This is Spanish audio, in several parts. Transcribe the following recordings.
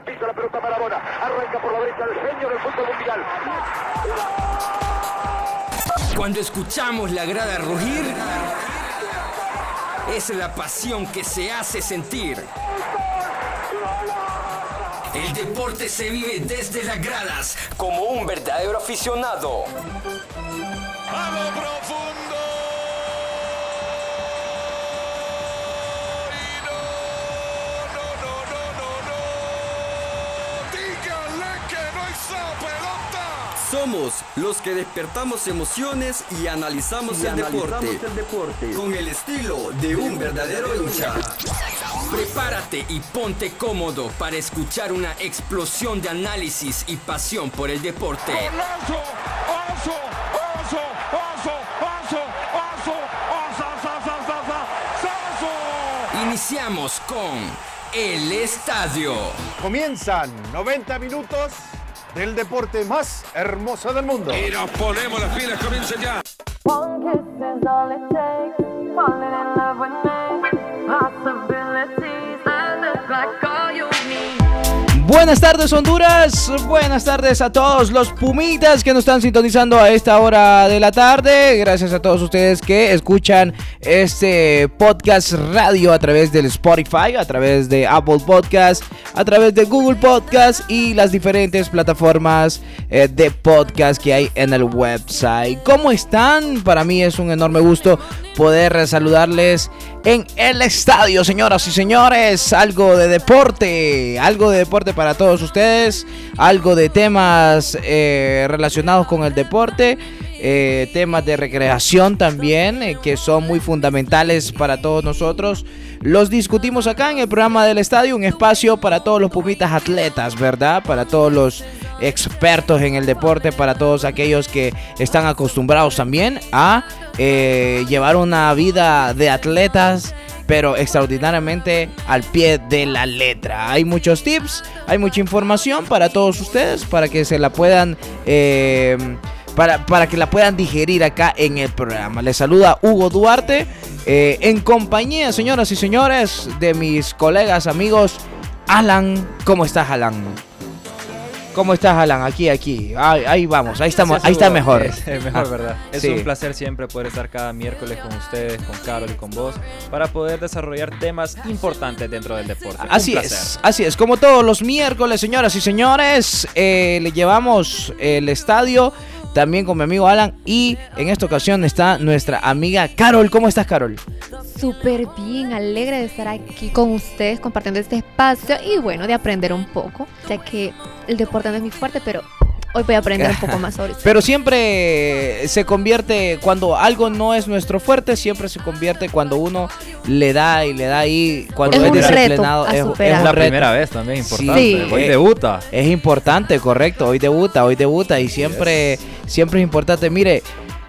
pisa la pelota Maradona, arranca por la derecha el genio del fútbol mundial. Cuando escuchamos la grada rugir, es la pasión que se hace sentir. El deporte se vive desde las gradas como un verdadero aficionado. A lo profundo. Somos los que despertamos emociones y analizamos, el, deporte, con el estilo de un verdadero hincha. Prepárate y ponte cómodo para escuchar una explosión de análisis y pasión por el deporte. Iniciamos con El Estadio. Comienzan 90 minutos del deporte más hermoso del mundo. Y nos ponemos las pilas, comienza ya. One kiss is all it takes. Falling in love with me. Possibilities Buenas tardes Honduras, buenas tardes a todos los pumitas que nos están sintonizando a esta hora de la tarde. Gracias a todos ustedes que escuchan este podcast radio a través del Spotify, a través de Apple Podcast, a través de Google Podcast y las diferentes plataformas eh, de podcast que hay en el website. ¿Cómo están? Para mí es un enorme gusto poder saludarles en el estadio, señoras y señores. Algo de deporte, algo de deporte para todos ustedes, algo de temas eh, relacionados con el deporte. eh, temas de recreación también eh, que son muy fundamentales para todos nosotros los discutimos acá en el programa del estadio un espacio para todos los pumitas atletas verdad para todos los expertos en el deporte para todos aquellos que están acostumbrados también a llevar una vida de atletas pero extraordinariamente al pie de la letra. Hay muchos tips, hay mucha información para todos ustedes, para que se la puedan... eh, para, para que la puedan digerir acá en el programa. Les saluda Hugo Duarte, eh, en compañía, señoras y señores, de mis colegas, amigos. Alan, ¿cómo estás, Alan? ¿Cómo estás, Alan? Aquí, aquí. Ahí, ahí vamos, ahí estamos, ahí está mejor. Es, es mejor, Ah, ¿verdad? Es sí. un placer siempre poder estar cada miércoles con ustedes, con Carol y con vos, para poder desarrollar temas importantes dentro del deporte. Así es, así es. Como todos los miércoles, señoras y señores, eh, le llevamos el estadio también con mi amigo Alan y en esta ocasión está nuestra amiga Carol. ¿Cómo estás, Carol? Súper bien, alegre de estar aquí con ustedes compartiendo este espacio y bueno, de aprender un poco, ya que el deporte no es mi fuerte, pero hoy voy a aprender un poco más sobre eso. Pero siempre se convierte, cuando algo no es nuestro fuerte, siempre se convierte cuando uno le da y le da ahí, cuando Es es, un reto disciplinado. a es, la reto. primera vez también, Sí. importante. Hoy Sí. debuta. Es importante, correcto. Hoy debuta, hoy debuta y siempre, siempre es importante. Mire,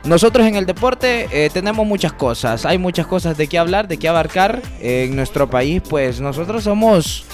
nosotros en el deporte eh, tenemos muchas cosas. Hay muchas cosas de qué hablar, de qué abarcar eh, en nuestro país. Pues nosotros somos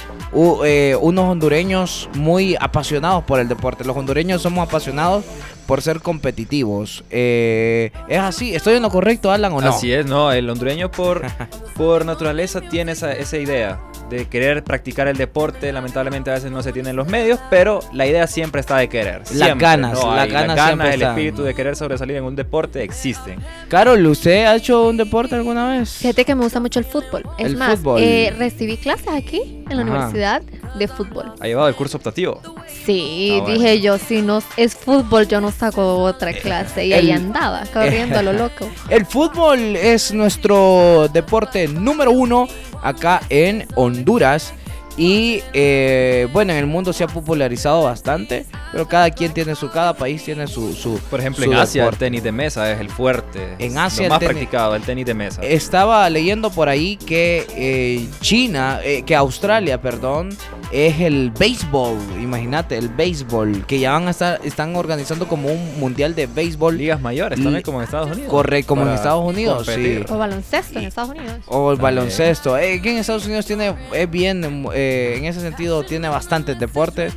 eh, unos hondureños muy apasionados por el deporte. Los hondureños somos apasionados por ser competitivos. Eh, es así. ¿Estoy en lo correcto, Alan, o no? Así es, no, el hondureño por, por naturaleza tiene esa, esa idea de querer practicar el deporte. Lamentablemente a veces no se tienen los medios, pero la idea siempre está de querer. Las Siempre, ganas, ¿no? las Hay ganas el están. espíritu de querer sobresalir en un deporte existen. Carol, ¿usted ha hecho un deporte alguna vez? Fíjate que me gusta mucho el fútbol. Es El más, fútbol. eh, recibí clases aquí en la Ajá. universidad de fútbol. Ha llevado el curso optativo. Sí, Ah, bueno. dije yo, si no es fútbol, yo no saco otra clase. Y ahí Eh, el- andaba, corriendo a lo loco. El fútbol es nuestro deporte número uno acá en Honduras. Y eh, bueno, en el mundo se ha popularizado bastante, pero cada quien tiene su, cada país tiene su... su Por ejemplo, su en Asia deporte. el tenis de mesa es el fuerte. En Asia lo el más tenis- practicado, el tenis de mesa. Estaba leyendo por ahí que eh, China, eh, que Australia, perdón, es el béisbol, imagínate, el béisbol, que ya van a estar, están organizando como un mundial de béisbol. Ligas mayores también como en Estados Unidos. Correcto, como en Estados Unidos, competir. sí. O baloncesto en Estados Unidos. O el También. baloncesto. Eh, que en Estados Unidos tiene, es bien, eh, en ese sentido, tiene bastantes deportes.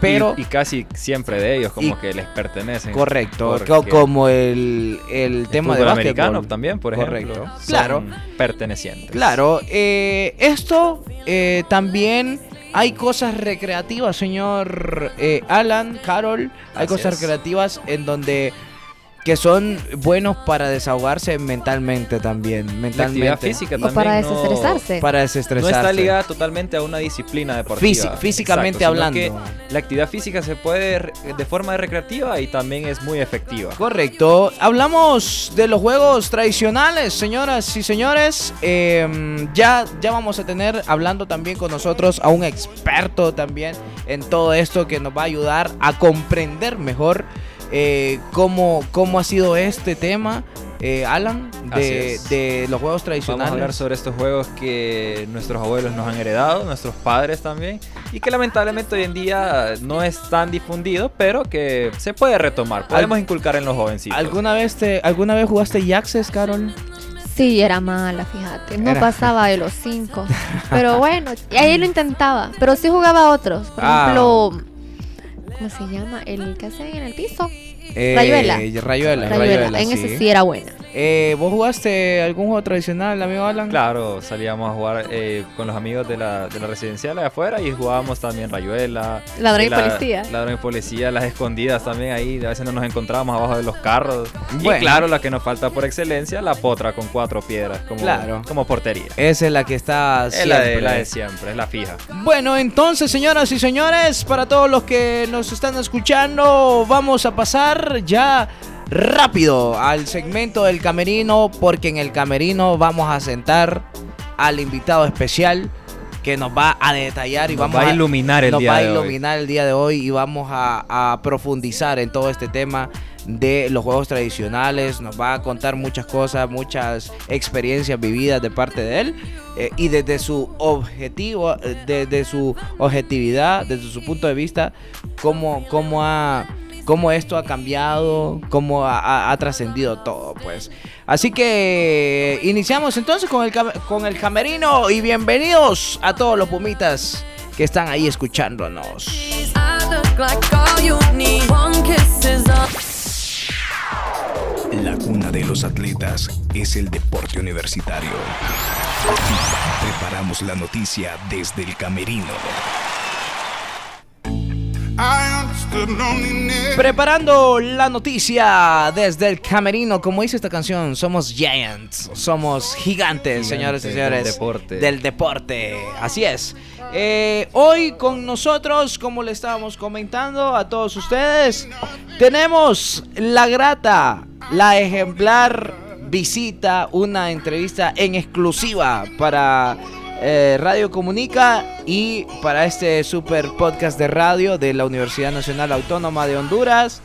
Pero, Y, y casi siempre de ellos como y- que les pertenecen. correcto, como el, el el tema de americano también, por ejemplo. Correcto. son Claro. pertenecientes. Claro, eh, esto eh, también hay cosas recreativas, señor eh, Alan, Carol. Hay Así cosas es. recreativas en donde que son buenos para desahogarse mentalmente también. La Mentalmente. actividad física O también para no- desestresarse. Para No desestresarse. está ligada totalmente a una disciplina deportiva. Físi- físicamente hablando. que la actividad física se puede de forma recreativa y también es muy efectiva. Correcto. Hablamos de los juegos tradicionales, señoras y señores. Eh, ya, ya vamos a tener hablando también con nosotros a un experto también en todo esto que nos va a ayudar a comprender mejor eh, cómo, cómo ha sido este tema, eh, Alan, de, los juegos Vamos tradicionales. a hablar sobre estos juegos que nuestros abuelos nos han heredado, nuestros padres también, y que lamentablemente hoy en día no es tan difundido, pero que se puede retomar. Podemos inculcar en los jovencitos. ¿Alguna vez, te, ¿Alguna vez jugaste Yaxes, Carol? Sí, era mala, fíjate. No Era- pasaba de los cinco. Pero bueno, y ahí lo intentaba. Pero sí jugaba a otros. Por Ah. ejemplo, ¿cómo se llama? El que hacen en el piso. Eh, Rayuela. Rayuela, Rayuela. Rayuela, en sí. ese sí era buena. Eh, ¿Vos jugaste algún juego tradicional, amigo Alan? Claro, salíamos a jugar eh, con los amigos de la, de la residencial de afuera y jugábamos también rayuela. Ladrón y la- policía. Ladrón y policía, las escondidas también ahí. A veces no nos encontrábamos abajo de los carros. Bueno. Y claro, la que nos falta por excelencia, la potra con cuatro piedras como, Claro. como portería. Esa es la que está Es la de, siempre. la de siempre, es la fija. Bueno, entonces, señoras y señores, para todos los que nos están escuchando, vamos a pasar ya rápido al segmento del camerino, porque en el camerino vamos a sentar al invitado especial que nos va a detallar y Nos vamos va a iluminar el nos día va a de hoy. iluminar el día de hoy y vamos a, a profundizar en todo este tema de los juegos tradicionales. Nos va a contar muchas cosas, muchas experiencias vividas de parte de él eh, y desde su objetivo, eh, desde su objetividad, desde su punto de vista, cómo, cómo ha cómo esto ha cambiado, cómo ha, trascendido todo, pues. Así que iniciamos entonces con el, con el camerino y bienvenidos a todos los pumitas que están ahí escuchándonos. La cuna de los atletas es el deporte universitario. Preparamos la noticia desde el camerino. Preparando la noticia desde el camerino, como dice esta canción, somos giants, somos gigantes, señores y del señores. deporte. Del deporte, así es. Eh, hoy con nosotros, como le estábamos comentando a todos ustedes, tenemos la grata, la ejemplar visita, una entrevista en exclusiva para eh, Radio Comunica y para este super podcast de radio de la Universidad Nacional Autónoma de Honduras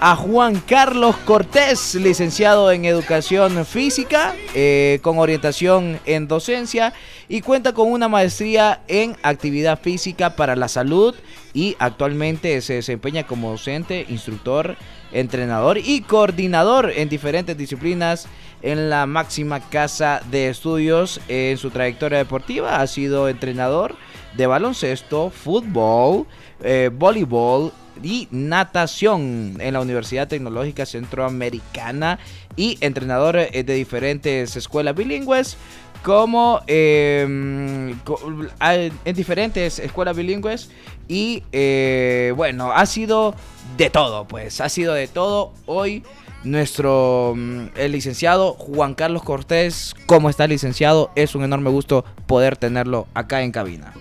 a Juan Carlos Cortés, licenciado en Educación Física, eh, con orientación en docencia y cuenta con una maestría en Actividad Física para la Salud y actualmente se desempeña como docente, instructor, entrenador y coordinador en diferentes disciplinas en la máxima casa de estudios en su trayectoria deportiva. Ha sido entrenador de baloncesto, fútbol, eh, voleibol y natación en la Universidad Tecnológica Centroamericana y entrenador eh, de diferentes escuelas bilingües como eh, co- a- en diferentes escuelas bilingües y eh, bueno ha sido de todo pues ha sido de todo hoy nuestro mm, el licenciado Juan Carlos Cortés cómo está licenciado es un enorme gusto poder tenerlo acá en cabina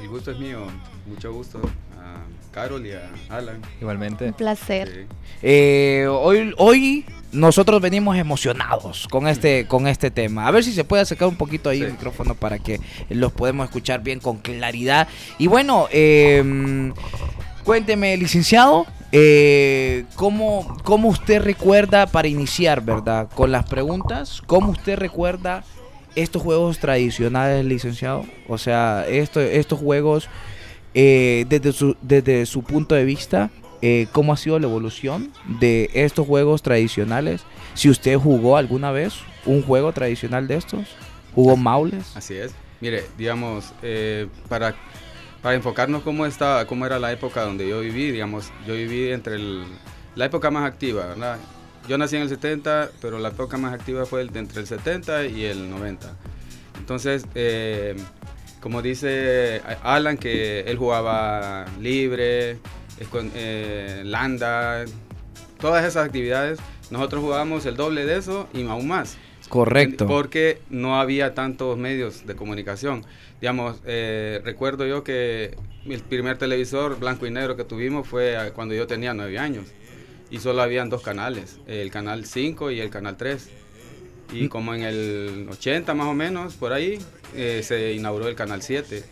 El gusto es mío, mucho gusto a Carol y a Alan. Igualmente. Un placer. Sí. Eh, hoy, hoy nosotros venimos emocionados con este, con este tema. A ver si se puede acercar un poquito ahí el micrófono para que los podemos escuchar bien con claridad. Y bueno, eh, cuénteme, licenciado, eh, ¿cómo, ¿cómo usted recuerda, para iniciar, verdad, con las preguntas, cómo usted recuerda estos juegos tradicionales, licenciado? O sea, esto, estos juegos, eh, desde, su, desde su punto de vista, eh, cómo ha sido la evolución de estos juegos tradicionales. Si usted jugó alguna vez un juego tradicional de estos, jugó Maules. Así es. Mire, digamos, eh, para, para enfocarnos cómo, estaba, cómo era la época donde yo viví, digamos, yo viví entre la época más activa. Yo nací en el 70, pero la época más activa fue entre el 70 y el 90. Entonces, eh, como dice Alan, que él jugaba libre, eh, landa, todas esas actividades, nosotros jugábamos el doble de eso y aún más. Correcto. Porque no había tantos medios de comunicación. Digamos, eh, recuerdo yo que el primer televisor blanco y negro que tuvimos fue cuando yo tenía nueve años. Y solo habían dos canales, el canal 5 y el canal 3. Mm. Y como en el 80 más o menos, por ahí, eh, se inauguró el canal 7.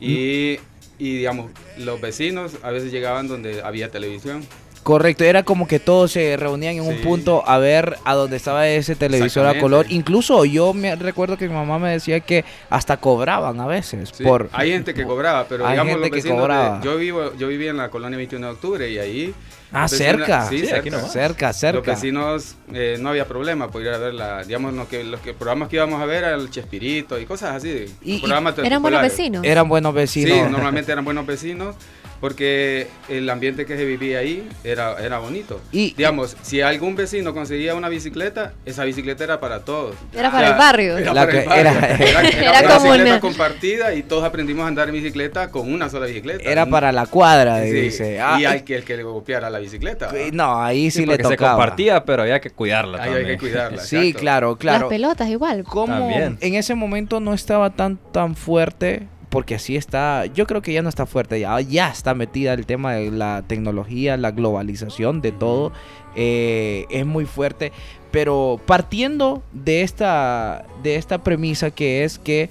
Y, y, digamos, los vecinos a veces llegaban donde había televisión. Correcto, era como que todos se reunían en un punto a ver a dónde estaba ese televisor a color. Incluso yo me recuerdo que mi mamá me decía que hasta cobraban a veces Sí, por hay gente que cobraba, pero Hay digamos gente los que vecinos de- cobraba. yo vivo yo vivía en la colonia 21 de octubre y ahí Ah, los vecinos- cerca. sí, Sí, cerca, aquí. Cerca, cerca. Los vecinos eh, no había problema por ir a ver la, digamos lo que los que programas que íbamos a ver era el Chespirito y cosas así, Y- y- programas Eran buenos vecinos. eran buenos vecinos. Sí, normalmente eran buenos vecinos porque el ambiente que se vivía ahí era, era bonito. Y- digamos, si algún vecino conseguía una bicicleta, esa bicicleta era para todos. Era para el barrio. Era, para el que- barrio. era- Era- era Era una como bicicleta una- compartida y todos aprendimos a andar en bicicleta con una sola bicicleta. Era para la cuadra, Sí, dice. Ah, y al que el que le copiara la bicicleta. no, ahí sí, le porque se tocaba. compartía, pero había que cuidarla Ahí hay también. que cuidarla. Sí, exacto. claro, claro. Las pelotas igual. ¿Cómo También. en ese momento no estaba tan tan fuerte? Porque así está, yo creo que ya no está fuerte, ya, ya está metida el tema de la tecnología, la globalización de todo, eh, es muy fuerte. Pero partiendo de esta, de esta premisa que es que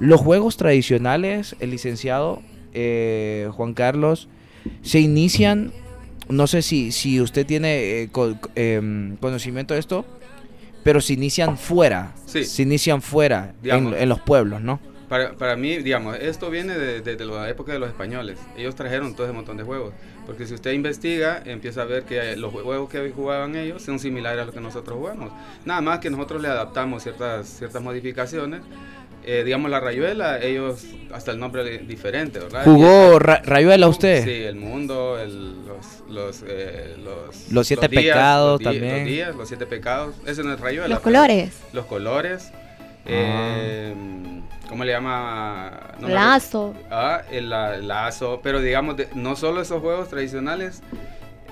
los juegos tradicionales, el licenciado eh, Juan Carlos, se inician, no sé si, si usted tiene eh, em, conocimiento de esto, pero se inician fuera, Sí. se inician fuera, en los pueblos, ¿no? Para, para mí, digamos, esto viene de- desde la época de los españoles. Ellos trajeron todo ese montón de juegos. Porque si usted investiga, empieza a ver que los juegos que jugaban ellos son similares a los que nosotros jugamos. Nada más que nosotros le adaptamos ciertas, ciertas modificaciones. Eh, digamos, la rayuela, ellos hasta el nombre es diferente, ¿verdad? ¿Jugó Ra- Rayuela usted? Sí, el mundo, el- los, los, eh, los, Los siete días, pecados también. Los días, los siete pecados. Ese no es rayuela. Los colores. Los colores. eh, ¿Cómo le llama? No me Lazo. Ah, el, la- el lazo. Pero digamos, de- no solo esos juegos tradicionales,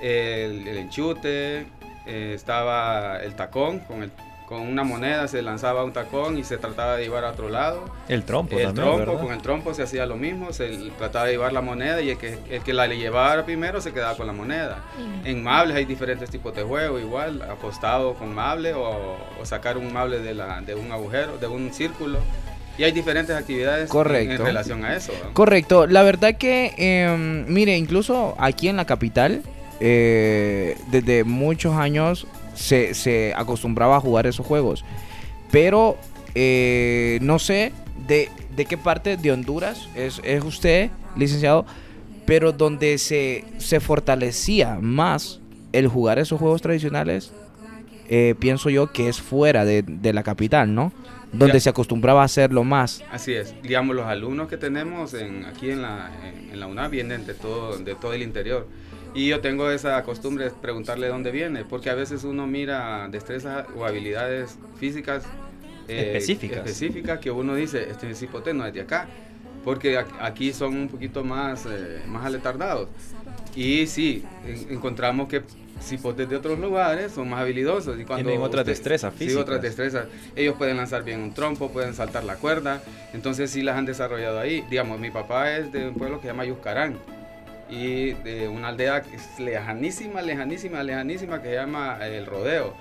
el, el enchute, eh, estaba el tacón, con, el, con una moneda se lanzaba un tacón y se trataba de llevar a otro lado. El trompo El también, trompo, ¿verdad? con el trompo se hacía lo mismo, se trataba de llevar la moneda y el que, el que la le llevara primero se quedaba con la moneda. En mables hay diferentes tipos de juego, igual, apostado con mable o, o sacar un mable de, la, de un agujero, de un círculo. Y hay diferentes actividades en- Correcto. En, relación a eso. ¿no? Correcto, la verdad que, em, mire, incluso aquí en la capital, eh, desde muchos años se, se acostumbraba a jugar esos juegos. Pero eh, no sé de, de qué parte de Honduras es, es usted, licenciado, pero donde se, se fortalecía más el jugar esos juegos tradicionales, eh, pienso yo que es fuera de, de la capital, ¿no? Donde Ya. se acostumbraba a hacerlo más. Así es. Digamos, los alumnos que tenemos en, aquí en la, en, en la UNAM vienen de todo, de todo el interior. Y yo tengo esa costumbre de preguntarle dónde viene, porque a veces uno mira destrezas o habilidades físicas eh, Específicas. específicas que uno dice, este cipote no es de acá, porque aquí son un poquito más, eh, más aletardados. Y sí, en- encontramos que cipotes de otros lugares son más habilidosos. Y cuando Tienen otras destrezas Sí, otras destrezas. Ellos pueden lanzar bien un trompo, pueden saltar la cuerda. Entonces sí las han desarrollado ahí. Digamos, mi papá es de un pueblo que se llama Yuscarán. Y de una aldea lejanísima, lejanísima, lejanísima que se llama El Rodeo.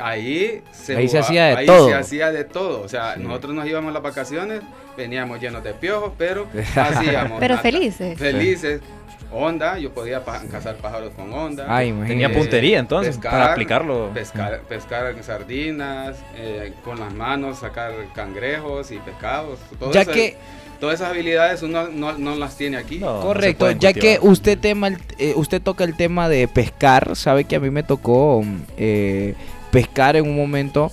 Ahí se, Ahí se hacía de ahí todo. se hacía de todo. O sea, Sí. nosotros nos íbamos a las vacaciones, veníamos llenos de piojos, pero hacíamos. Pero nada. felices. Felices. Onda, yo podía pa- cazar pájaros con onda. Ay, imagínate. Tenía puntería, entonces, para aplicarlo. Pescar, pescar sardinas, eh, con las manos sacar cangrejos y pescados. todo Ya eso- que- Todas esas habilidades uno no, no las tiene aquí. No. Correcto, ya que usted tema el- eh, usted toca el tema de pescar, sabe que a mí me tocó eh, pescar en un momento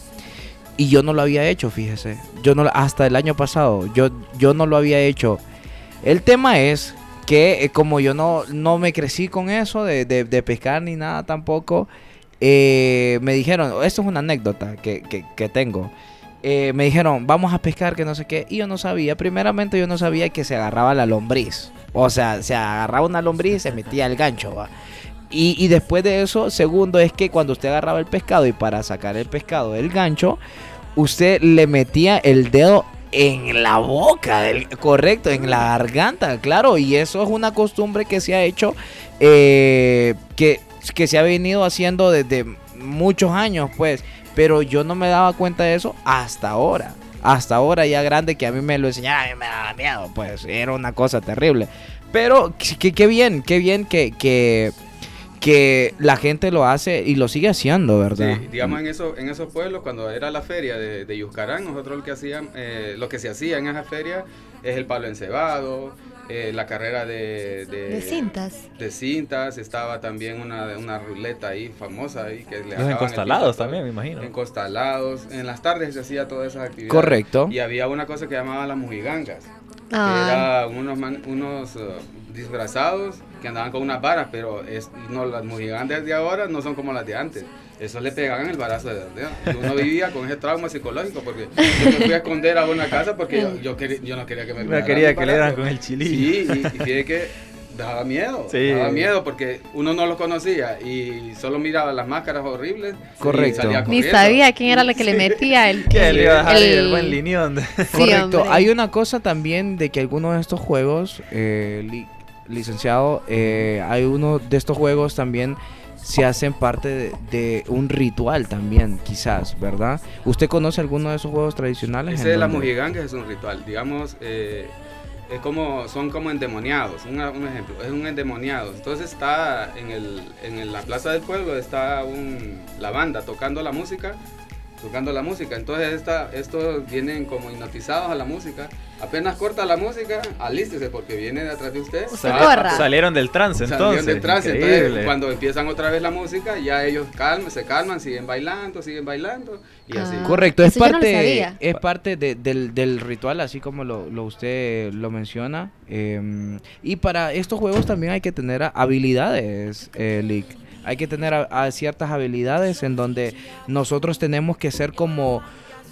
y yo no lo había hecho, fíjese. Yo no hasta el año pasado, yo yo no lo había hecho. El tema es que eh, como yo no no me crecí con eso de, de- de pescar ni nada tampoco, eh, me dijeron, esto es una anécdota que, que- que tengo. eh, me dijeron, vamos a pescar, que no sé qué. Y yo no sabía, primeramente yo no sabía que se agarraba la lombriz. O sea, se agarraba una lombriz y se metía el gancho, ¿va? Y, y después de eso, segundo es que cuando usted agarraba el pescado y para sacar el pescado del gancho, usted le metía el dedo en la boca, correcto, en la garganta, claro, y eso es una costumbre que se ha hecho, eh, que, que se ha venido haciendo desde muchos años, pues, pero yo no me daba cuenta de eso hasta ahora, hasta ahora ya grande que a mí me lo enseñaron, a mí me daba miedo, pues, era una cosa terrible, pero qué bien, qué bien que, que, que la gente lo hace y lo sigue haciendo, ¿verdad? Sí, digamos en, eso, en esos pueblos, cuando era la feria de, de Yuscarán, nosotros lo que, hacían, eh, lo que se hacía en esa feria es el palo encebado, eh, la carrera de, de, De cintas. de cintas, estaba también una, una ruleta ahí famosa ahí que le Los encostalados piso, también, me imagino. Encostalados, en las tardes se hacía todas esas actividades. Correcto. Y había una cosa que llamaban las mujigangas, que Ah. eran unos, unos uh, disfrazados que andaban con unas varas, pero es, no, las mujigangas de ahora no son como las de antes. Eso le pegaban el barazo de donde uno vivía con ese trauma psicológico porque yo me fui a esconder a una casa porque yo, yo, quería- yo no quería que me No pegaran quería que le dieran con el chilillo. Sí, y, y fíjate que daba miedo, Sí. daba miedo porque uno no los conocía y solo miraba las máscaras horribles. y Correcto. salía Ni sabía quién era la que le metía el. Que le iba a dejar el el- buen lineón. Sí, Correcto. hombre. Hay una cosa también de que algunos de estos juegos, eh, li- licenciado, eh, hay uno de estos juegos también se hacen parte de, de un ritual también, quizás, ¿verdad? ¿Usted conoce alguno de esos juegos tradicionales? Ese de las mojigangas es un ritual, digamos, eh, es como, son como endemoniados, un, ejemplo, es un endemoniado. Entonces está en, el, en la plaza del pueblo, está un, la banda tocando la música, tocando la música. Entonces esta, estos vienen como hipnotizados a la música. Apenas corta la música, alístese porque viene de atrás de usted. Ah, corra. Salieron del trance Salieron entonces. del trance, entonces cuando empiezan otra vez la música, ya ellos calman, se calman, siguen bailando, siguen bailando y así. Ah. Correcto, es Eso no parte, sabía. es parte de- del, del ritual, así como lo, lo usted lo menciona. em, y para estos juegos también hay que tener habilidades, eh, Lick. Hay que tener a- ciertas habilidades en donde nosotros tenemos que ser como,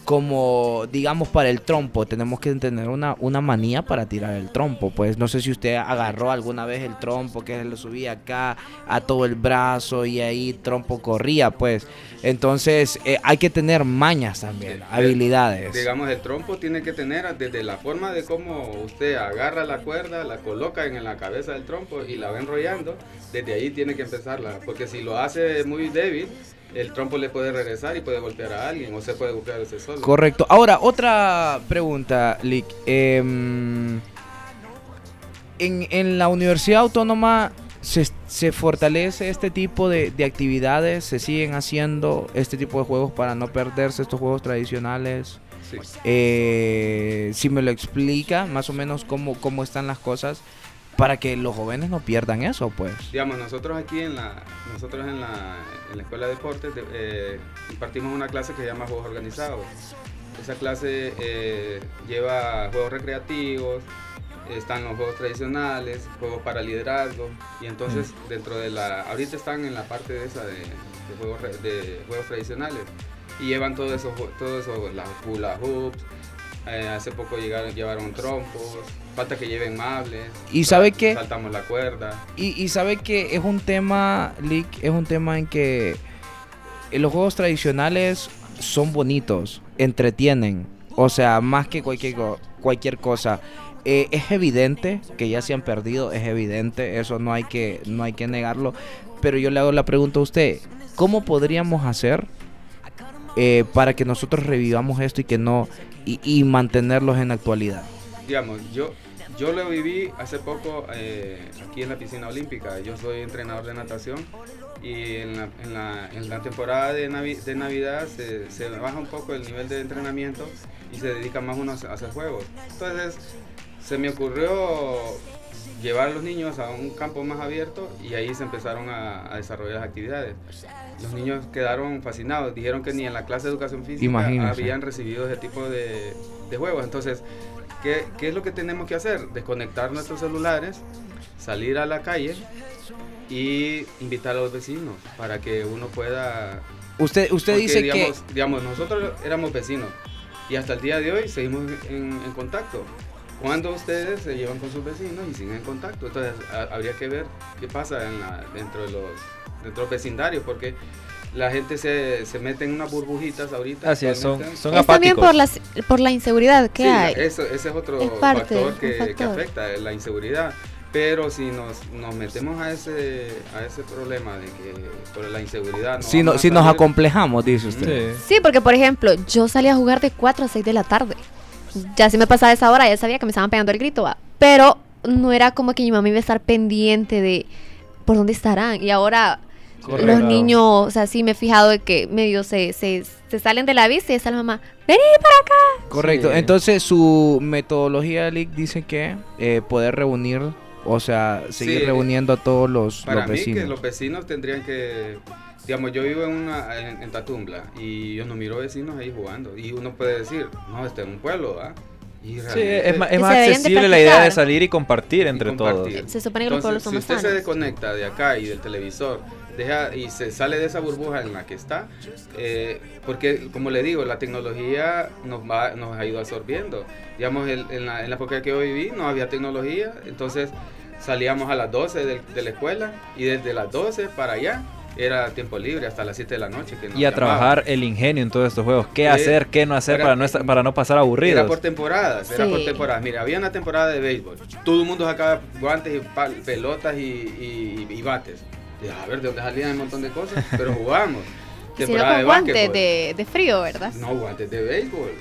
como digamos, para el trompo. Tenemos que tener una, una manía para tirar el trompo. Pues no sé si usted agarró alguna vez el trompo que se lo subía acá a todo el brazo y ahí trompo corría, pues. Entonces eh, hay que tener mañas también, habilidades. Digamos, el trompo tiene que tener desde la forma de cómo usted agarra la cuerda, la coloca en la cabeza del trompo y la va enrollando, desde ahí tiene que empezarla, porque si lo hace muy débil, el trompo le puede regresar y puede golpear a alguien o se puede golpear solo. Correcto. Ahora, otra pregunta, Lick. Em, en, en la Universidad Autónoma se, se fortalece este tipo de, de actividades, se siguen haciendo este tipo de juegos para no perderse estos juegos tradicionales. Sí. Eh, si me lo explica más o menos cómo, cómo están las cosas para que los jóvenes no pierdan eso, pues. Digamos, nosotros aquí en la, nosotros en la, en la Escuela de Deportes de- eh, impartimos una clase que se llama Juegos Organizados. Esa clase eh, lleva juegos recreativos, están los juegos tradicionales, juegos para liderazgo, y entonces dentro de la, ahorita están en la parte de esa de, de juegos, de juegos tradicionales, y llevan todo eso, todo eso, las hula hoops, eh, hace poco llegaron, llevaron trompos, falta que lleven mables, Y sabe que saltamos la cuerda. Y, y sabe que es un tema, Lick, es un tema en que eh, los juegos tradicionales son bonitos, entretienen, o sea, más que cualquier, cualquier cosa. Eh, es evidente que ya se han perdido, es evidente, eso no hay que, no hay que negarlo. Pero yo le hago la pregunta a usted, ¿cómo podríamos hacer eh, para que nosotros revivamos esto y que no y, y mantenerlos en la actualidad? Digamos, yo, yo lo viví hace poco eh, aquí en la piscina olímpica. Yo soy entrenador de natación y en la, en la, en la temporada de, Navi- de Navidad se, se baja un poco el nivel de entrenamiento y se dedica más uno a hacer- a hacer juegos. Entonces se me ocurrió llevar a los niños a un campo más abierto y ahí se empezaron a, a desarrollar las actividades. Los niños quedaron fascinados, dijeron que ni en la clase de educación física habían recibido ese tipo de, de juegos. Entonces, ¿qué, ¿qué es lo que tenemos que hacer? Desconectar nuestros celulares, salir a la calle y invitar a los vecinos para que uno pueda... Usted, usted porque, dice digamos, que... Digamos, nosotros éramos vecinos, y hasta el día de hoy seguimos en, en contacto. Cuando ustedes se llevan con sus vecinos y siguen en contacto, entonces a- habría que ver qué pasa en la- dentro de los dentro de los vecindarios, porque la gente se, se mete en unas burbujitas ahorita. Así es, son, son Es también por la, por la inseguridad que Sí, hay. Eso, ese es otro Es parte, factor que, que afecta, la inseguridad. Pero si nos, nos metemos a ese, a ese problema de que por la inseguridad... no Si, no, si nos acomplejamos, dice usted. Sí, porque por ejemplo, yo salía a jugar de 4 a 6 de la tarde. Ya si me pasaba esa hora, ya sabía que me estaban pegando el grito, ¿va? pero no era como que mi mamá iba a estar pendiente de por dónde estarán. Y ahora Correcto. los niños, o sea, sí me he fijado de que medio se, se, se salen de la vista y está la mamá, vení para acá. Correcto. Sí. Entonces, su metodología, Lick, dice que eh, poder reunir, o sea, seguir Sí. reuniendo a todos los, Para los mí vecinos. que los vecinos tendrían que... Digamos, yo vivo en, una, en, en Tatumbla y yo no miro vecinos ahí jugando. Y uno puede decir, no, este es un pueblo, ¿ah? Y Sí, realmente- es más, es más accesible la idea de salir y compartir y entre compartir. todos. Se supone que los pueblos si más usted se desconecta de acá y del televisor deja y se sale de esa burbuja en la que está, eh, porque como le digo, la tecnología nos, va, nos ha ido absorbiendo. Digamos, el- en, la, en la época que yo viví no había tecnología, entonces salíamos a las 12 de, de la escuela y desde las 12 para allá era tiempo libre hasta las 7 de la noche. Que Y a llamaban. trabajar el ingenio en todos estos juegos. ¿Qué Sí. hacer, qué no hacer Era- para no, estar- para no pasar Era aburridos? por temporadas, era por temporadas. Mira, había una temporada de béisbol. Todo el mundo sacaba guantes y pal- pelotas y, y- y bates. A ver, ¿de dónde salían un montón de cosas? Pero si no con guantes de, de frío, ¿verdad? No, guantes de béisbol.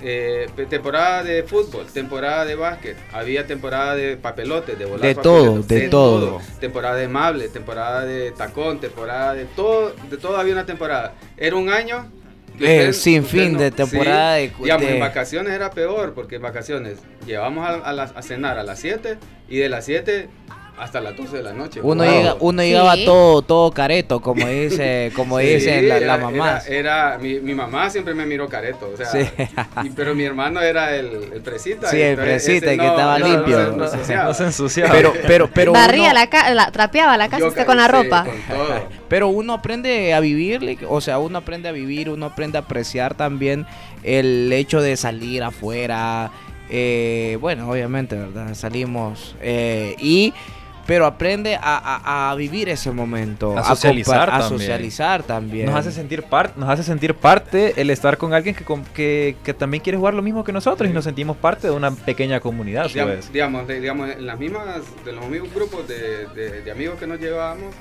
Eh, temporada de fútbol, temporada de básquet, había temporada de papelotes, de volar De papelotes, todo, de todo. Temporada de mable, temporada de tacón, temporada de todo, de todo había una temporada. Era un año Eh, usted- sin usted fin de temporada de- digamos, de- en vacaciones era peor, porque en vacaciones llevamos a, a las- a cenar a las 7 y de las 7 hasta las 12 de la noche. Uno, Wow. llega, uno Sí. llegaba todo, todo careto, como dice, como Sí, dicen la, mamá. Era, era- mi, mi mamá siempre me miró careto, o sea, Sí. y- pero mi hermano era el, el presita. Sí, el presita, que estaba no, limpio. No, No, se ensuciaba. no se ensuciaba. Pero, pero, pero Barría uno, la, la trapeaba la casa con la ropa. con todo. pero uno aprende a vivir, o sea, uno aprende a vivir, uno aprende a apreciar también el hecho de salir afuera. eh, bueno, obviamente, ¿verdad? Salimos eh, y... Pero aprende a, a- a vivir ese momento. A socializar a también. socializar también. Nos hace sentir parte, nos hace sentir parte el estar con alguien que, que, que también quiere jugar lo mismo que nosotros y nos sentimos parte de una pequeña comunidad. digamos, vez. digamos, de- digamos, en las mismas, de los mismos grupos de, de- de amigos que nos llevábamos,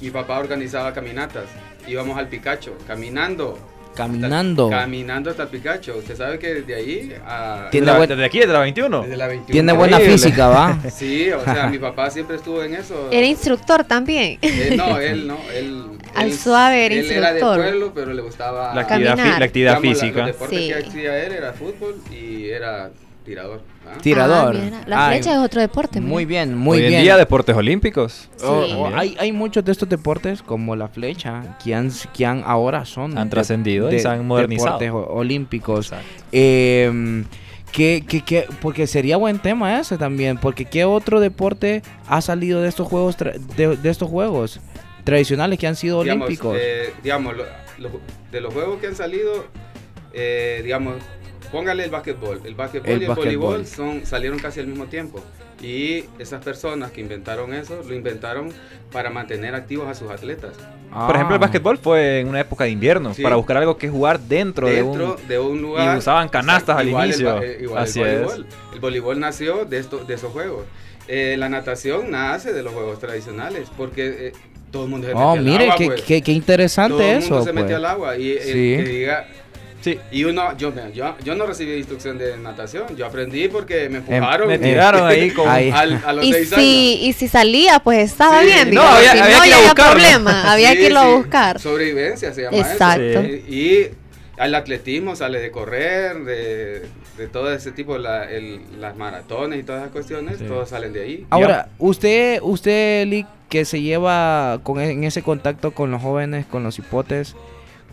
mi papá organizaba caminatas. Íbamos al Picacho, caminando. Caminando. Caminando hasta el Picacho. Usted sabe que desde ahí a... Tiene Desde, la- desde aquí, desde la 21. desde la 21. Tiene buena Increíble. física, ¿va? Sí, o sea, mi papá siempre estuvo en eso. Era instructor también. Eh, no, él no, él... Al él- suave era Él era de instructor. pueblo, pero le gustaba... La actividad, la actividad digamos, la- física. los deportes Sí. que hacía él era fútbol y era tirador. ¿ah? Tirador. Ah, La Ay, flecha es otro deporte. Muy mira. bien, muy Hoy bien. en día, deportes olímpicos. Sí. o hay, hay muchos de estos deportes como la flecha que han, que han ahora son Han de- trascendido y se han modernizado. deportes olímpicos Exacto. Eh, que, que- que- porque sería buen tema ese también porque qué otro deporte ha salido de estos juegos tra- de, de estos juegos tradicionales que han sido digamos, olímpicos eh, digamos, lo- lo- de los juegos que han salido, eh, digamos, póngale el básquetbol. El básquetbol El y el básquetbol. voleibol son, salieron casi al mismo tiempo. Y esas personas que inventaron eso, lo inventaron para mantener activos a sus atletas. Por ejemplo, el Ah. básquetbol fue en una época de invierno, Sí. para buscar algo que jugar dentro, dentro de un... de un lugar. y usaban canastas al el inicio. eh, igual Así el es. voleibol. El voleibol nació de, esto, de esos juegos. Eh, la natación nace de los juegos tradicionales, porque eh, todo el mundo se oh mete al mire agua, qué, pues. qué- qué interesante todo el eso mundo se pues. mete al agua y el Sí. que diga Sí. y uno yo, yo yo no recibí instrucción de natación yo aprendí porque me empujaron me tiraron ahí con- Ahí. al- a los Y seis si, y si salía, pues estaba Sí. bien. No, había- si había no, que ir ya a había problema. Había Sí, que irlo sí, a buscar. sobrevivencia se llama Exacto. eso y al atletismo sale de correr de, de todo ese tipo la- el- las maratones y todas esas cuestiones Sí. todos salen de ahí Ahora, usted, usted, Lick, que se lleva con, e- en ese contacto con los jóvenes, con los hipotes,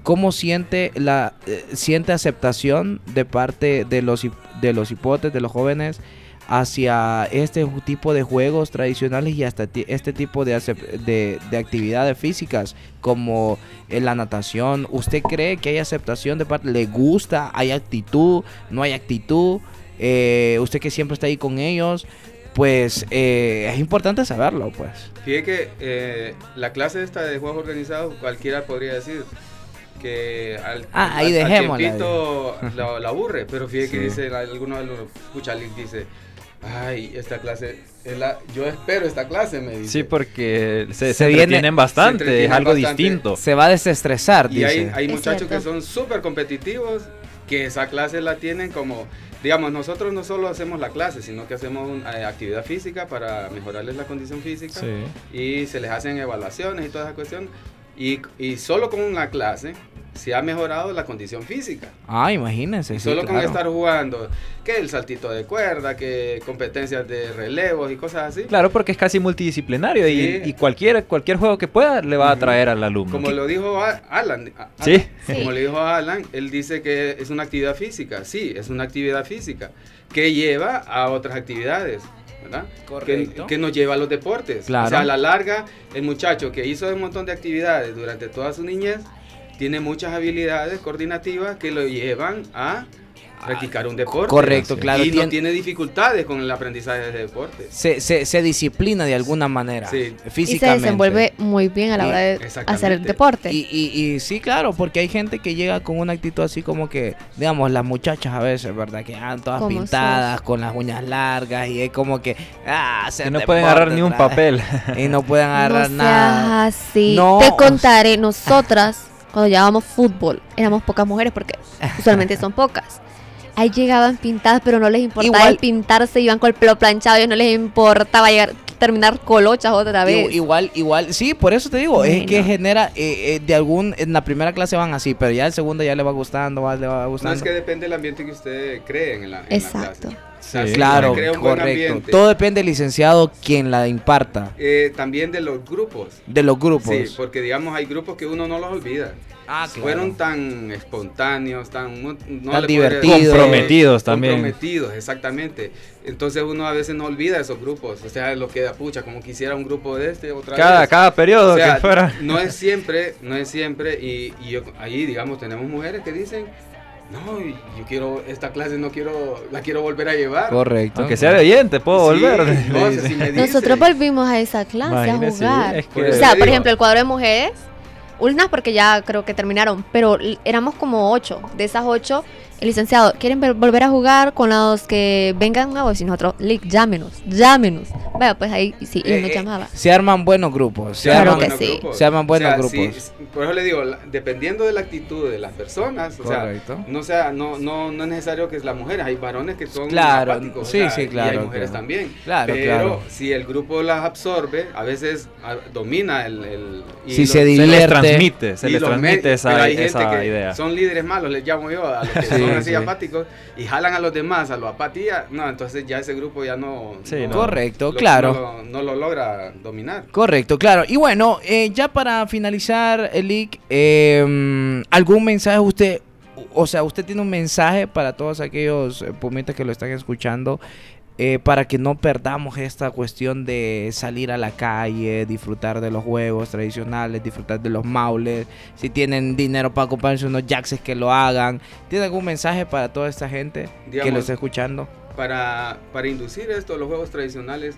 ¿cómo siente la eh, siente aceptación de parte de los de los hipotes, de los jóvenes, hacia este tipo de juegos tradicionales y hasta este tipo de, de, de actividades físicas como en la natación. ¿Usted cree que hay aceptación de parte? ¿Le gusta? ¿Hay actitud? ¿No hay actitud? Eh, usted que siempre está ahí con ellos, pues eh, es importante saberlo, pues. Fíjate que eh, la clase esta de juegos organizados, cualquiera podría decir que al, Ah, ahí al- al tiempito lo, lo aburre, pero fíjate que Sí. dice, alguno de los escucha Lick dice, ay, esta clase, es la, yo espero esta clase, me dice. Sí, porque se, Se se, viene- entretienen bastante, se entretienen es algo bastante. distinto. Se va a desestresar, Y dice. hay, hay muchachos que cierto. son súper competitivos, que esa clase la tienen como, digamos, nosotros no solo hacemos la clase, sino que hacemos un- eh, actividad física para mejorarles la condición física Sí. y se les hacen evaluaciones y toda esa cuestión. Y, y solo con una clase se ha mejorado la condición física. Ah, imagínense. Y sí, solo con estar jugando, que el saltito de cuerda, que competencias de relevos y cosas así. Claro, porque es casi multidisciplinario y, Sí. y cualquier, cualquier juego que pueda le va a atraer al alumno. Como lo dijo Alan, Sí. Alan, Sí. como le dijo Alan, él dice que es una actividad física. Sí, es una actividad física que lleva a otras actividades, ¿verdad? Correcto. Que, que nos lleva a los deportes. Claro. O sea, a la larga, el muchacho que hizo un montón de actividades durante toda su niñez tiene muchas habilidades coordinativas que lo llevan a practicar un deporte. Correcto, claro, Y no tien- tiene dificultades con el aprendizaje de deporte. Se, se, se disciplina de alguna manera. Sí. Y se Físicamente. desenvuelve muy bien a la Y- hora de hacer el deporte. Y, y, y sí, claro, porque hay gente que llega con una actitud así como que, digamos, las muchachas a veces, ¿verdad? Que andan todas pintadas, sos. con las uñas largas y es como que, ah, Que no pueden agarrar ni un papel. Y no pueden agarrar no nada. seas así. No. Te contaré, nosotras, cuando llevábamos fútbol, éramos pocas mujeres porque usualmente son pocas. Ahí llegaban pintadas, pero no les importaba Igual- el pintarse, iban con el pelo planchado, ellos no les importaba llegar, terminar colochas otra vez. Igual, igual, sí, por eso te digo, es que genera, eh, eh, de algún, en la primera clase van así, pero ya el segundo ya le va gustando, va, le va No gustando. es que depende del ambiente que usted cree en la, en la Exacto. clase. Sí. Claro, correcto. ambiente, Todo depende del licenciado quien la imparta, eh, también de los grupos. de los grupos. Sí, porque digamos hay grupos que uno no los olvida. Ah, claro. Fueron tan espontáneos, tan, no, no Tan divertidos. Comprometidos también. Comprometidos, exactamente. Entonces uno a veces no olvida esos grupos. O sea, lo queda pucha, como quisiera un grupo de este otra Cada, vez. cada periodo O sea, que fuera. no es siempre, no es siempre. Y, y yo- ahí, digamos, tenemos mujeres que dicen, no, yo quiero, esta clase no quiero, la quiero volver a llevar. Correcto. Aunque sea de oyente, puedo Sí, volver. no, o sea, si Nosotros volvimos a esa clase Imagínese, a jugar. es Por que- O sea, por ejemplo, el cuadro de mujeres, unas porque ya creo que terminaron, pero éramos como ocho. De esas ocho, el licenciado, ¿quieren ver- volver a jugar con los que vengan nuevos? Y nosotros, Lick, llámenos, llámenos. Bueno, pues ahí sí, y Eh, nos eh, llamaba. Se arman buenos grupos. Se Claro arman, que buenos sí. grupos. Se arman buenos O sea, grupos. sí, por eso le digo, la- dependiendo de la actitud de las personas, o sea, no sea, no, no, no es necesario que es las mujeres, hay varones que son Claro, apáticos, o sí, sea, sí, y claro, hay mujeres claro. también. Claro, pero claro. si el grupo las absorbe, a veces domina el, el y Si los- se Se les divierte. transmite, se y les transmite esa, hay gente esa que idea. Son líderes malos, les llamo yo, a los que Sí, son así sí. apáticos y jalan a los demás a la apatía. No, entonces ya ese grupo ya no. Sí, no- no. Correcto, lo- claro. No lo, no lo logra dominar. Correcto, claro. Y bueno, eh, ya para finalizar, Elic, eh, ¿algún mensaje usted, o sea, usted tiene un mensaje para todos aquellos eh, pumitas que lo están escuchando, eh, para que no perdamos esta cuestión de salir a la calle, disfrutar de los juegos tradicionales, disfrutar de los maules, si tienen dinero para comprarse unos jackses que lo hagan. ¿Tiene algún mensaje para toda esta gente que lo Digamos, está escuchando? para, para inducir esto, los juegos tradicionales,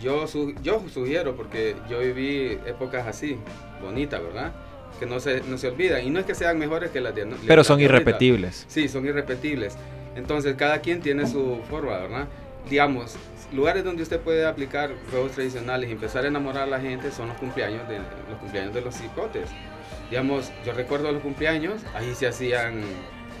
yo, su- yo sugiero, porque yo viví épocas así, bonitas, ¿verdad? Que no se, no se olvidan. Y no es que sean mejores que las de las Pero son ahorita. irrepetibles. Sí, son irrepetibles. Entonces, cada quien tiene su forma, ¿verdad? Digamos, lugares donde usted puede aplicar juegos tradicionales y empezar a enamorar a la gente son los cumpleaños de los cumpleaños de los cipotes. Digamos, yo recuerdo los cumpleaños, ahí se hacían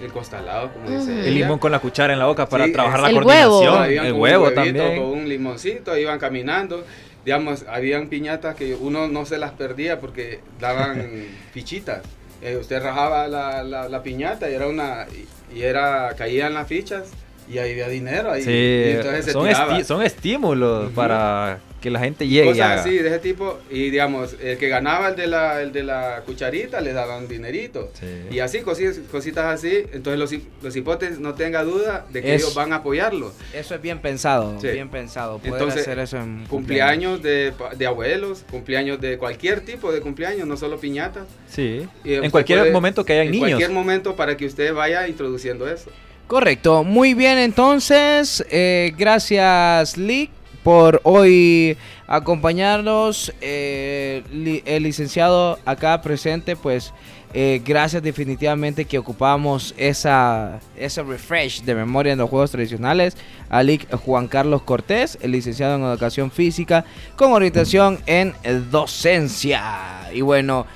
el costalado, como dice Ujú. El limón con la cuchara en la boca para Sí, trabajar es- la El coordinación. huevo. El huevo huevito, también. Con un limoncito, iban caminando. Digamos, habían piñatas que uno no se las perdía porque daban fichitas. Eh, usted rajaba la, la- la piñata y era una y, y era caían las fichas y ahí había dinero ahí. Sí, y entonces se son, esti- son estímulos para que la gente llegue y Cosas así, de ese tipo. Y digamos, el que ganaba el de la, el de la cucharita le daban dinerito. Y así, cosi- cositas así. Entonces los, los hipotes no tenga duda de que Es- ellos van a apoyarlo. Eso es bien pensado, Sí. bien pensado. Poder Entonces, hacer eso en cumpleaños de, pa- de abuelos, cumpleaños de cualquier tipo de cumpleaños, no solo piñatas. Sí. Y En cualquier puede- momento que hayan en niños. cualquier momento para que usted vaya introduciendo eso. Correcto, muy bien entonces, eh, gracias Lick por hoy acompañarnos, eh, el licenciado acá presente, pues eh, gracias definitivamente que ocupamos esa, ese refresh de memoria en los juegos tradicionales, a Lick Juan Carlos Cortés, el licenciado en educación física con orientación en docencia. Y bueno,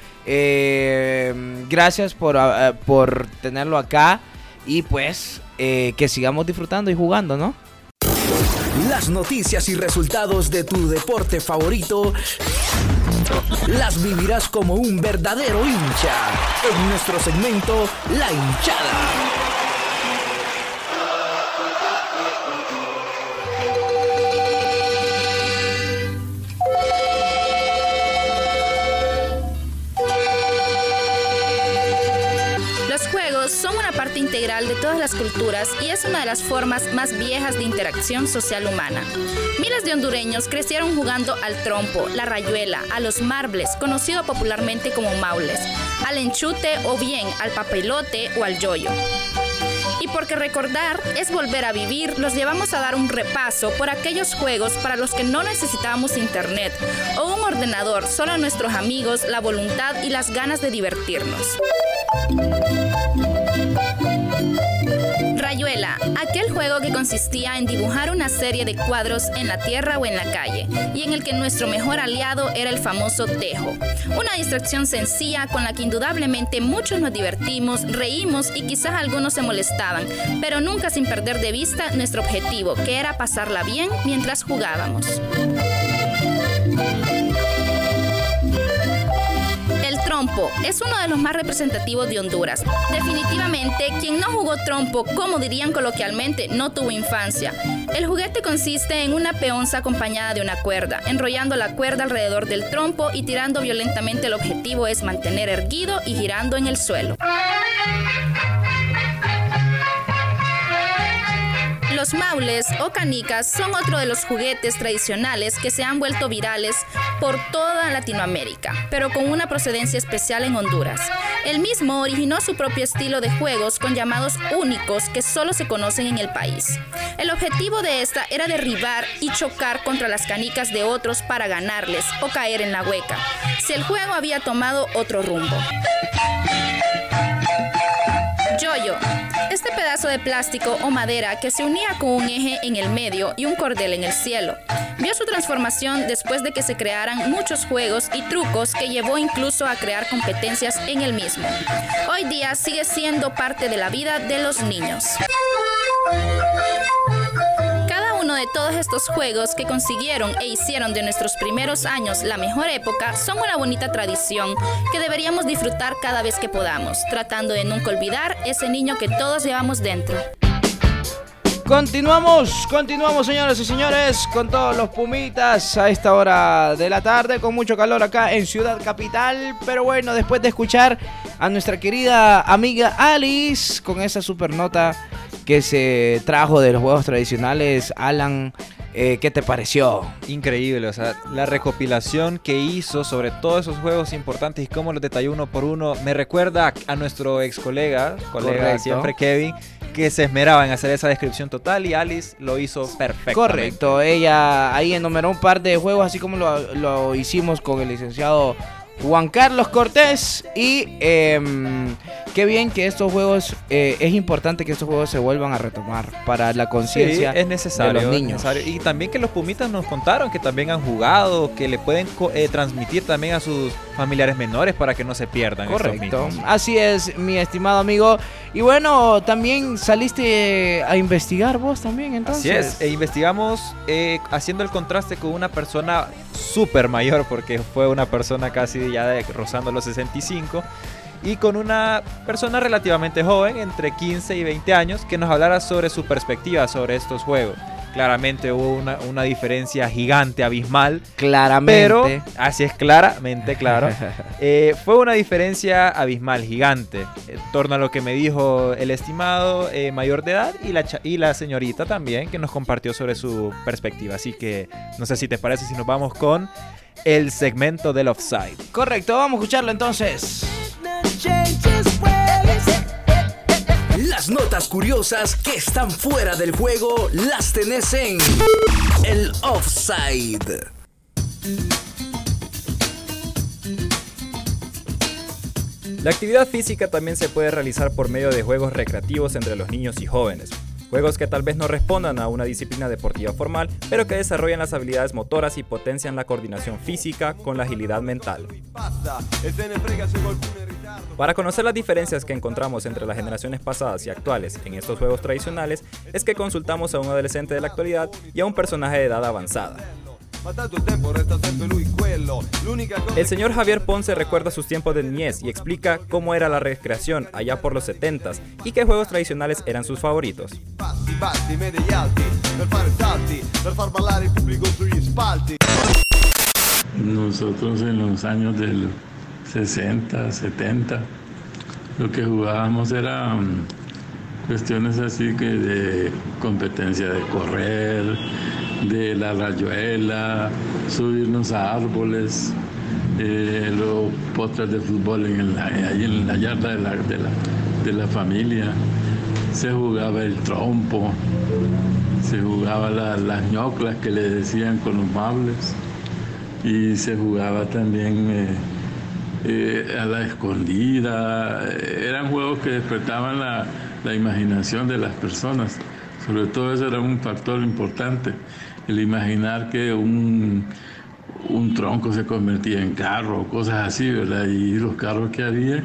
gracias por, por tenerlo acá. Y pues eh, que sigamos disfrutando y jugando, ¿no? Las noticias y resultados de tu deporte favorito las vivirás como un verdadero hincha en nuestro segmento La hinchada. Las culturas y es una de las formas más viejas de interacción social humana. Miles de hondureños crecieron jugando al trompo, la rayuela, a los marbles, conocido popularmente como maules, al enchute o bien al papelote o al yoyo. Y porque recordar es volver a vivir, los llevamos a dar un repaso por aquellos juegos para los que no necesitábamos internet o un ordenador, solo nuestros amigos, la voluntad y las ganas de divertirnos. Aquel juego que consistía en dibujar una serie de cuadros en la tierra o en la calle, y en el que nuestro mejor aliado era el famoso tejo. Una distracción sencilla con la que indudablemente muchos nos divertimos, reímos y quizás algunos se molestaban, pero nunca sin perder de vista nuestro objetivo, que era pasarla bien mientras jugábamos. Es uno de los más representativos de Honduras. Definitivamente, quien no jugó trompo, como dirían coloquialmente, no tuvo infancia. El juguete consiste en una peonza acompañada de una cuerda. Enrollando la cuerda alrededor del trompo y tirando violentamente el objetivo es mantener erguido y girando en el suelo. Los maules o canicas son otro de los juguetes tradicionales que se han vuelto virales por toda Latinoamérica, pero con una procedencia especial en Honduras. El mismo originó su propio estilo de juegos con llamados únicos que solo se conocen en el país. El objetivo de esta era derribar y chocar contra las canicas de otros para ganarles o caer en la hueca, si el juego había tomado otro rumbo. Yoyo. Este pedazo de plástico o madera que se unía con un eje en el medio y un cordel en el cielo. Vio su transformación después de que se crearan muchos juegos y trucos que llevó incluso a crear competencias en el mismo. Hoy día sigue siendo parte de la vida de los niños. Todos estos juegos que consiguieron e hicieron de nuestros primeros años la mejor época son una bonita tradición que deberíamos disfrutar cada vez que podamos, tratando de nunca olvidar ese niño que todos llevamos dentro. Continuamos, continuamos señoras y señores con todos los pumitas a esta hora de la tarde con mucho calor acá en Ciudad Capital. Pero bueno, después de escuchar a nuestra querida amiga Alice con esa super nota que se trajo de los juegos tradicionales, Alan, eh, ¿qué te pareció? Increíble, o sea, la recopilación que hizo sobre todos esos juegos importantes y cómo los detalló uno por uno, me recuerda a, nuestro ex colega, colega Correcto. siempre Kevin, que se esmeraba en hacer esa descripción total y Alice lo hizo perfectamente. Correcto, ella ahí enumeró un par de juegos así como lo, lo hicimos con el licenciado Juan Carlos Cortés y em, qué bien que estos juegos, eh, es importante que estos juegos se vuelvan a retomar para la conciencia Sí, es necesario, de los es niños. necesario. Y también que los Pumitas nos contaron que también han jugado, que le pueden eh, transmitir también a sus familiares menores para que no se pierdan. Correcto, así es mi estimado amigo. Y bueno, también saliste a investigar vos también entonces. Así es, e investigamos eh, haciendo el contraste con una persona súper mayor, porque fue una persona casi ya de, rozando los 65. y con una persona relativamente joven, entre 15 y 20 años, que nos hablara sobre su perspectiva sobre estos juegos. Claramente hubo una, una diferencia gigante, abismal. Claramente. Pero, así es claramente, claro. Eh, fue una diferencia abismal, gigante, en torno a lo que me dijo el estimado eh, mayor de edad y la, y la señorita también, que nos compartió sobre su perspectiva. Así que no sé si te parece si nos vamos con el segmento del offside. Correcto, vamos a escucharlo entonces. Las notas curiosas que están fuera del juego las tenés en el offside. La actividad física también se puede realizar por medio de juegos recreativos entre los niños y jóvenes. Juegos que tal vez no respondan a una disciplina deportiva formal, pero que desarrollan las habilidades motoras y potencian la coordinación física con la agilidad mental. Para conocer las diferencias que encontramos entre las generaciones pasadas y actuales en estos juegos tradicionales, es que consultamos a un adolescente de la actualidad y a un personaje de edad avanzada. El señor Javier Ponce recuerda sus tiempos de niñez y explica cómo era la recreación allá por los 70s y qué juegos tradicionales eran sus favoritos. Nosotros en los años del 60, 70, lo que jugábamos era mm, cuestiones así que de competencia de correr, de la rayuela, subirnos a árboles, eh, los postres de fútbol en ahí en la yarda de la, de la, de la familia. Se jugaba el trompo, se jugaba la- las ñoclas que le decían con los mables y se jugaba también eh, eh, a la escondida. Eran juegos que despertaban la, la imaginación de las personas. Sobre todo eso era un factor importante, el imaginar que un, un tronco se convertía en carro, cosas así, ¿verdad? Y los carros que había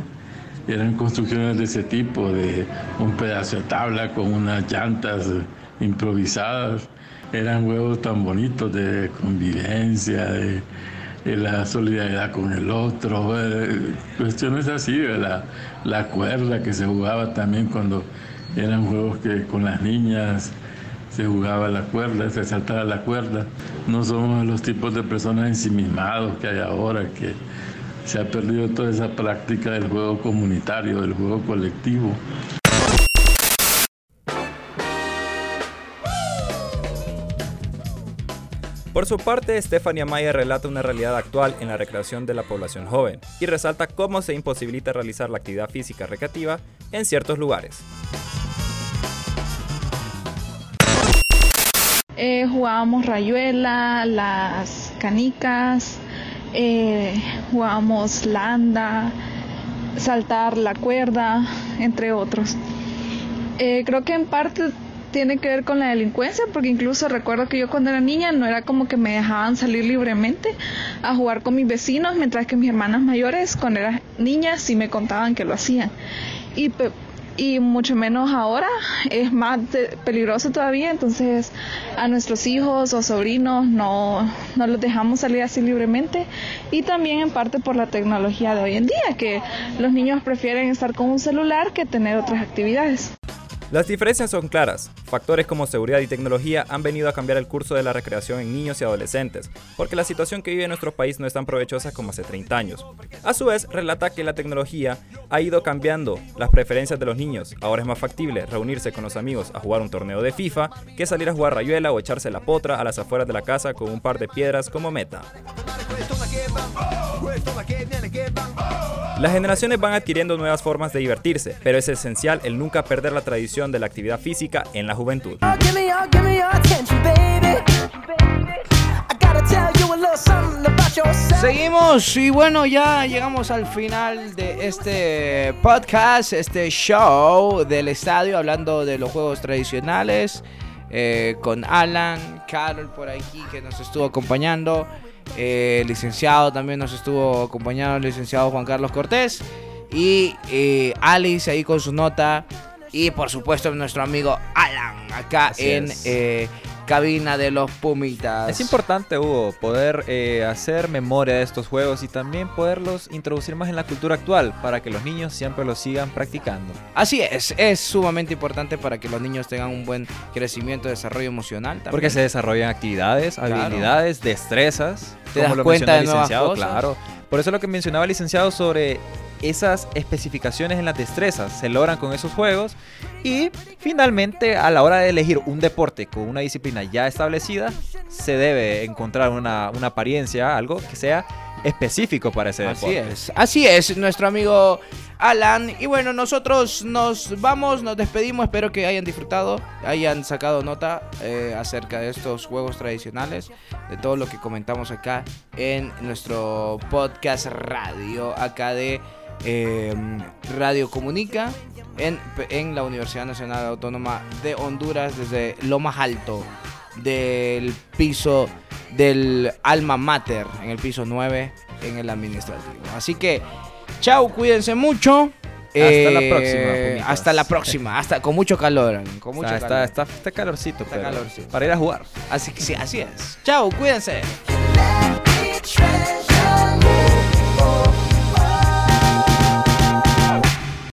eran construcciones de ese tipo, de un pedazo de tabla con unas llantas improvisadas. Eran juegos tan bonitos de convivencia, de la solidaridad con el otro, eh, cuestiones así, ¿verdad? La cuerda que se jugaba también cuando eran juegos que con las niñas se jugaba la cuerda, se saltaba la cuerda. No somos los tipos de personas ensimismados que hay ahora, que se ha perdido toda esa práctica del juego comunitario, del juego colectivo. Por su parte, Stephanie Amaya relata una realidad actual en la recreación de la población joven y resalta cómo se imposibilita realizar la actividad física recreativa en ciertos lugares. Eh, jugábamos rayuela, las canicas, eh, jugábamos landa, saltar la cuerda, entre otros. Eh, creo que en parte tiene que ver con la delincuencia, porque incluso recuerdo que yo cuando era niña no era como que me dejaban salir libremente a jugar con mis vecinos, mientras que mis hermanas mayores cuando eran niñas sí me contaban que lo hacían. Y mucho menos ahora es más peligroso todavía entonces a nuestros hijos o sobrinos no, no los dejamos salir así libremente y también en parte por la tecnología de hoy en día que los niños prefieren estar con un celular que tener otras actividades. Las diferencias son claras. Factores como seguridad y tecnología han venido a cambiar el curso de la recreación en niños y adolescentes, porque la situación que vive nuestro país no es tan provechosa como hace 30 años. A su vez, relata que la tecnología ha ido cambiando las preferencias de los niños. Ahora es más factible reunirse con los amigos a jugar un torneo de FIFA que salir a jugar rayuela o echarse la potra a las afueras de la casa con un par de piedras como meta. Las generaciones van adquiriendo nuevas formas de divertirse, pero es esencial el nunca perder la tradición de la actividad física en la juventud. Seguimos y bueno, ya llegamos al final de este podcast, este show del estadio, hablando de los juegos tradicionales, eh, con Alan, Carol por aquí que nos estuvo acompañando, eh, licenciado también nos estuvo acompañando, el licenciado Juan Carlos Cortés, y eh, Alice ahí con su nota, y por supuesto nuestro amigo Alan acá Así en eh, cabina de los Pumitas. Es importante, Hugo, poder eh, hacer memoria de estos juegos y también poderlos introducir más en la cultura actual para que los niños siempre los sigan practicando. Así es, es sumamente importante para que los niños tengan un buen crecimiento, desarrollo emocional. También. Porque se desarrollan actividades, Claro. habilidades, destrezas. Te como das lo cuenta de nuevas cosas. claro. Por eso lo que mencionaba el licenciado sobre esas especificaciones en las destrezas se logran con esos juegos y finalmente a la hora de elegir un deporte con una disciplina ya establecida se debe encontrar una, una apariencia, algo que sea específico para ese Así deporte. es, así es, nuestro amigo Alan. Y bueno, nosotros nos vamos, nos despedimos. Espero que hayan disfrutado, hayan sacado nota eh, acerca de estos juegos tradicionales, de todo lo que comentamos acá en nuestro podcast radio, acá de eh, Radio Comunica, en, en la Universidad Nacional Autónoma de Honduras, desde lo más alto del piso del alma mater, en el piso 9, en el administrativo. Así que, chao, cuídense mucho. Hasta la Eh, próxima, pumitas. Hasta la próxima, hasta con mucho calor, con mucho Está, calor. está, está, está calorcito, Está pero calorcito. para ir a jugar. Así que sí, así es. Chao, cuídense.